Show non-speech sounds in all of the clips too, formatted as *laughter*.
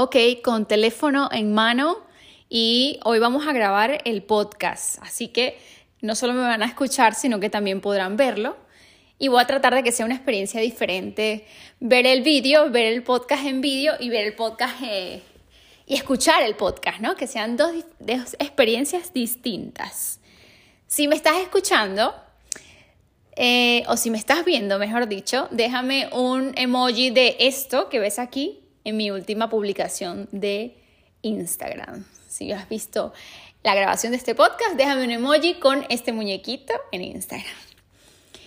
ok, con teléfono en mano y hoy vamos a grabar el podcast. Así que no solo me van a escuchar, sino que también podrán verlo. Y voy a tratar de que sea una experiencia diferente, ver el vídeo, ver el podcast en vídeo y ver el podcast eh, y escuchar el podcast, ¿no? Que sean dos, experiencias distintas. Si me estás escuchando, eh, o si me estás viendo, mejor dicho, déjame un emoji de esto que ves aquí en mi última publicación de Instagram. Si has visto la grabación de este podcast, déjame un emoji con este muñequito en Instagram.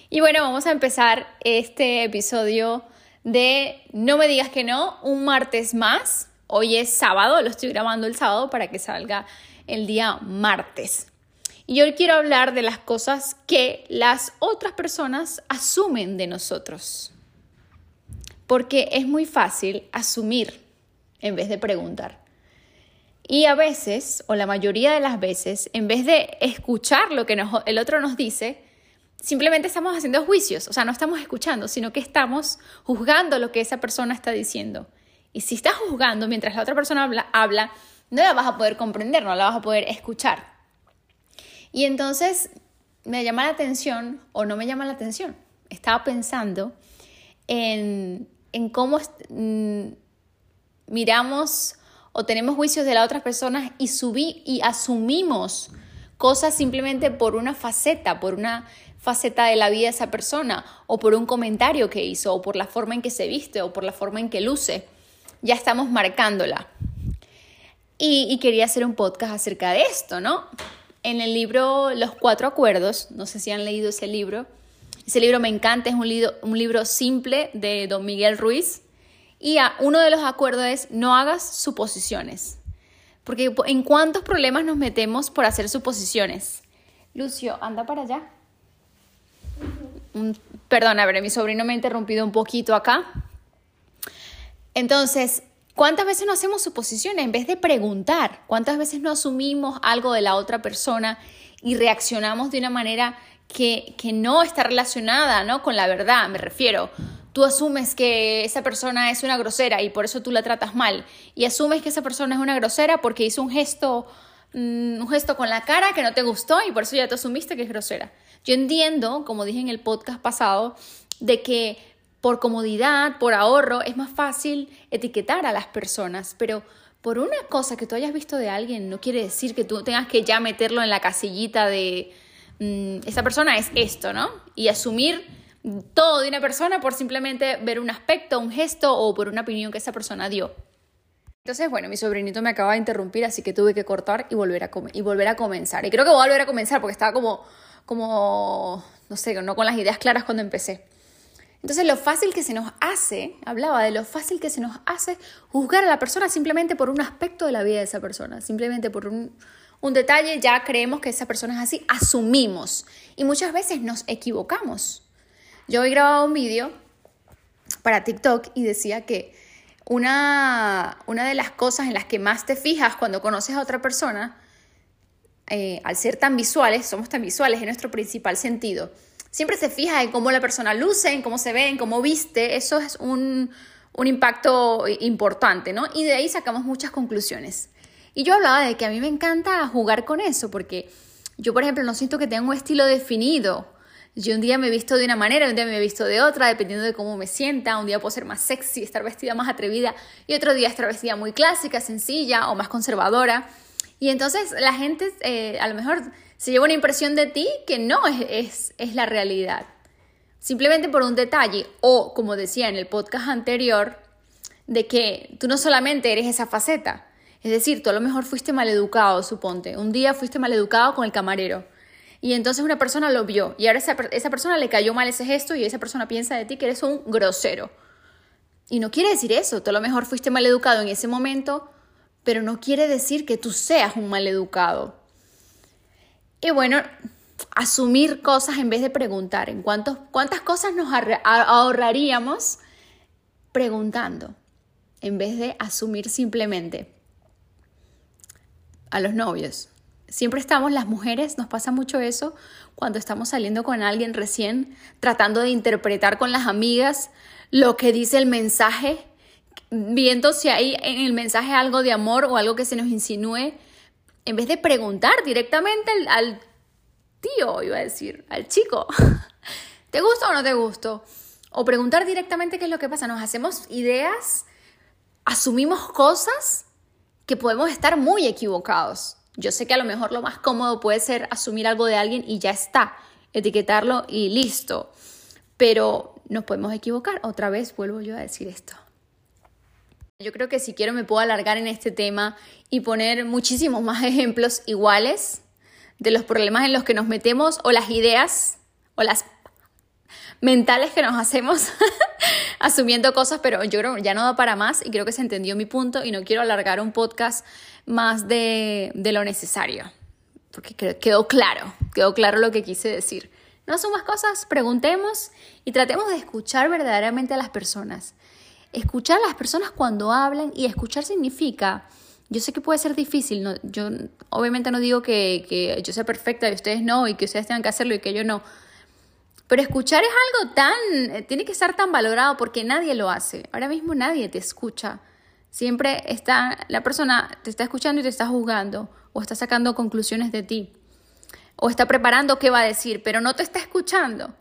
Y bueno, vamos a empezar este episodio de No me digas que no, un martes más. Hoy es sábado, lo estoy grabando el sábado para que salga el día martes. Y hoy quiero hablar de las cosas que las otras personas asumen de nosotros. Porque es muy fácil asumir en vez de preguntar. Y a veces, o la mayoría de las veces, en vez de escuchar lo que el otro nos dice, simplemente estamos haciendo juicios, o sea, no estamos escuchando, sino que estamos juzgando lo que esa persona está diciendo. Y si estás juzgando mientras la otra persona habla, habla, no la vas a poder comprender, no la vas a poder escuchar. Y entonces me llama la atención o no me llama la atención. Estaba pensando en, en cómo mm, miramos o tenemos juicios de las otras personas y, subí, y asumimos cosas simplemente por una faceta, por una faceta de la vida de esa persona, o por un comentario que hizo, o por la forma en que se viste, o por la forma en que luce. Ya estamos marcándola. Y, y quería hacer un podcast acerca de esto, ¿no? En el libro Los Cuatro Acuerdos, no sé si han leído ese libro, ese libro me encanta, es un libro, simple de don Miguel Ruiz. Y uno de los acuerdos es no hagas suposiciones. Porque en cuántos problemas nos metemos por hacer suposiciones. Lucio, anda para allá. Perdón, a ver, mi sobrino me ha interrumpido un poquito acá. Entonces, ¿cuántas veces no hacemos suposiciones en vez de preguntar? ¿Cuántas veces no asumimos algo de la otra persona y reaccionamos de una manera que, no está relacionada ¿no? con la verdad? Me refiero, tú asumes que esa persona es una grosera y por eso tú la tratas mal. Y asumes que esa persona es una grosera porque hizo un gesto, mm, un gesto con la cara que no te gustó y por eso ya te asumiste que es grosera. Yo entiendo, como dije en el podcast pasado, de que por comodidad, por ahorro, es más fácil etiquetar a las personas, pero por una cosa que tú hayas visto de alguien no quiere decir que tú tengas que ya meterlo en la casillita de mm, esa persona es esto, ¿no? Y asumir todo de una persona por simplemente ver un aspecto, un gesto o por una opinión que esa persona dio. Entonces, bueno, mi sobrinito me acaba de interrumpir, así que tuve que cortar y volver a, y volver a comenzar. Y creo que voy a volver a comenzar porque estaba como, como, no sé, no con las ideas claras cuando empecé. Entonces, lo fácil que se nos hace, hablaba de lo fácil que se nos hace juzgar a la persona simplemente por un aspecto de la vida de esa persona, simplemente por un, un detalle, ya creemos que esa persona es así, asumimos y muchas veces nos equivocamos. Yo hoy grababa un vídeo para TikTok y decía que una, una de las cosas en las que más te fijas cuando conoces a otra persona, eh, al ser tan visuales, somos tan visuales, es nuestro principal sentido. Siempre te fijas en cómo la persona luce, en cómo se ve, en cómo viste, eso es un, un impacto importante, ¿no? Y de ahí sacamos muchas conclusiones. Y yo hablaba de que a mí me encanta jugar con eso, porque yo, por ejemplo, no siento que tenga un estilo definido yo un día me he visto de una manera, un día me he visto de otra, dependiendo de cómo me sienta. Un día puedo ser más sexy, estar vestida más atrevida y otro día estar vestida muy clásica, sencilla o más conservadora. Y entonces la gente eh, a lo mejor se lleva una impresión de ti que no es, es, es la realidad. Simplemente por un detalle o, como decía en el podcast anterior, de que tú no solamente eres esa faceta. Es decir, tú a lo mejor fuiste maleducado, suponte. Un día fuiste maleducado con el camarero y entonces una persona lo vio y ahora esa, esa persona le cayó mal ese gesto y esa persona piensa de ti que eres un grosero. Y no quiere decir eso, tú a lo mejor fuiste mal educado en ese momento, pero no quiere decir que tú seas un mal educado. Y bueno, asumir cosas en vez de preguntar. ¿En cuántos, cuántas cosas nos ahorraríamos preguntando en vez de asumir simplemente? A los novios. Siempre estamos, las mujeres, nos pasa mucho eso cuando estamos saliendo con alguien recién, tratando de interpretar con las amigas lo que dice el mensaje viendo si hay en el mensaje algo de amor o algo que se nos insinúe, en vez de preguntar directamente al, tío, iba a decir, al chico, *laughs* ¿te gusta o no te gusto? O preguntar directamente qué es lo que pasa. Nos hacemos ideas, asumimos cosas que podemos estar muy equivocados. Yo sé que a lo mejor lo más cómodo puede ser asumir algo de alguien y ya está, etiquetarlo y listo. Pero nos podemos equivocar. Otra vez vuelvo yo a decir esto. Yo creo que si quiero me puedo alargar en este tema y poner muchísimos más ejemplos iguales de los problemas en los que nos metemos o las ideas o las mentales que nos hacemos *laughs* asumiendo cosas, pero yo creo ya no da para más y creo que se entendió mi punto y no quiero alargar un podcast más de, de lo necesario, porque quedó claro, quedó claro lo que quise decir. No son más cosas, preguntemos y tratemos de escuchar verdaderamente a las personas. Escuchar a las personas cuando hablan y escuchar significa, yo sé que puede ser difícil, no, yo obviamente no digo que, que yo sea perfecta y ustedes no y que ustedes tengan que hacerlo y que yo no, pero escuchar es algo tan, eh, tiene que estar tan valorado porque nadie lo hace. Ahora mismo nadie te escucha. Siempre está, la persona te está escuchando y te está juzgando o está sacando conclusiones de ti o está preparando qué va a decir, pero no te está escuchando.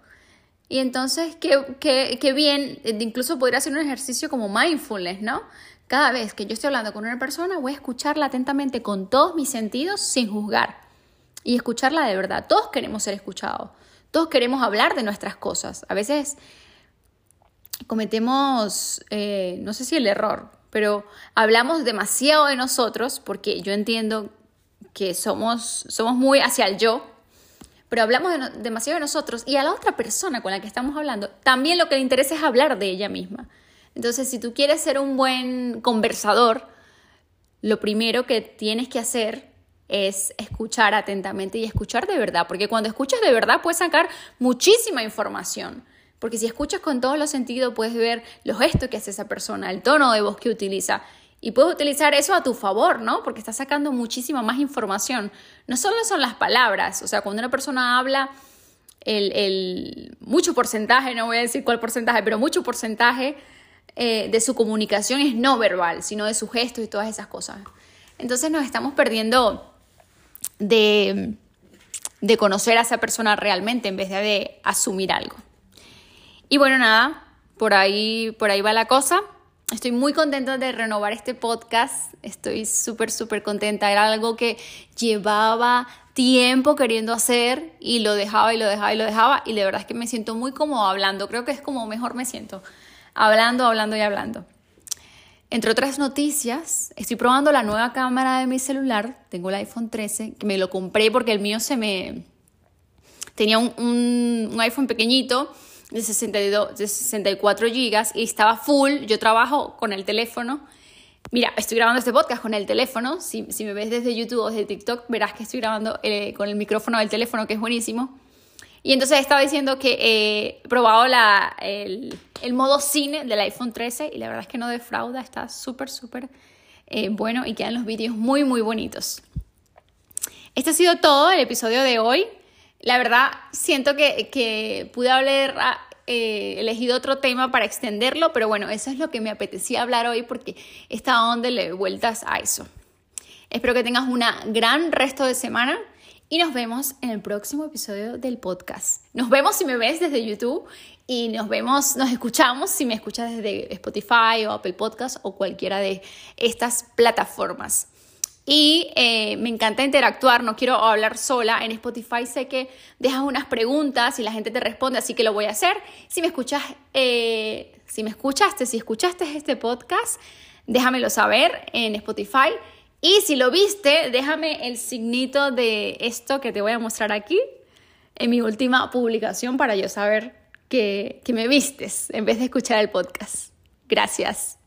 Y entonces, qué, qué, qué bien, eh, incluso podría ser un ejercicio como mindfulness, ¿no? Cada vez que yo estoy hablando con una persona, voy a escucharla atentamente con todos mis sentidos sin juzgar y escucharla de verdad. Todos queremos ser escuchados. Todos queremos hablar de nuestras cosas. A veces cometemos, eh, no sé si el error, pero hablamos demasiado de nosotros porque yo entiendo que somos, somos muy hacia el yo, pero hablamos demasiado de nosotros y a la otra persona con la que estamos hablando también lo que le interesa es hablar de ella misma. Entonces, si tú quieres ser un buen conversador, lo primero que tienes que hacer es escuchar atentamente y escuchar de verdad, porque cuando escuchas de verdad puedes sacar muchísima información. Porque si escuchas con todos los sentidos, puedes ver los gestos que hace esa persona, el tono de voz que utiliza. Y puedes utilizar eso a tu favor, ¿no? Porque estás sacando muchísima más información. No solo son las palabras, o sea, cuando una persona habla, el, el mucho porcentaje, no voy a decir cuál porcentaje, pero mucho porcentaje eh, de su comunicación es no verbal, sino de sus gestos y todas esas cosas. Entonces nos estamos perdiendo de, conocer a esa persona realmente en vez de, asumir algo. Y bueno, nada, por ahí, por ahí va la cosa. Estoy muy contenta de renovar este podcast. Estoy súper, súper contenta. Era algo que llevaba tiempo queriendo hacer y lo dejaba y lo dejaba y lo dejaba. Y de verdad es que me siento muy cómodo hablando. Creo que es como mejor me siento. Hablando, hablando y hablando. Entre otras noticias, estoy probando la nueva cámara de mi celular. Tengo el iPhone 13, que me lo compré porque el mío se me... Tenía un, iPhone pequeñito de, 62, de 64 gigas y estaba full. Yo trabajo con el teléfono. Mira, estoy grabando este podcast con el teléfono. Si, si me ves desde YouTube o desde TikTok, verás que estoy grabando eh, con el micrófono del teléfono, que es buenísimo. Y entonces estaba diciendo que he probado la, el, el, modo cine del iPhone 13 y la verdad es que no defrauda, está súper, súper eh, bueno y quedan los vídeos muy, muy bonitos. Este ha sido todo el episodio de hoy. La verdad, siento que, que pude haber ah, eh, elegido otro tema para extenderlo, pero bueno, eso es lo que me apetecía hablar hoy porque estaba le vueltas a eso. Espero que tengas una gran resto de semana y nos vemos en el próximo episodio del podcast. Nos vemos si me ves desde YouTube y nos vemos, nos escuchamos si me escuchas desde Spotify o Apple Podcast o cualquiera de estas plataformas. Y eh, me encanta interactuar, no quiero hablar sola. En Spotify sé que dejas unas preguntas y la gente te responde, así que lo voy a hacer. Si me escuchas, eh, si me escuchaste, si escuchaste este podcast, déjamelo saber en Spotify. Y si lo viste, déjame el signito de esto que te voy a mostrar aquí en mi última publicación para yo saber que, que me vistes en vez de escuchar el podcast. Gracias.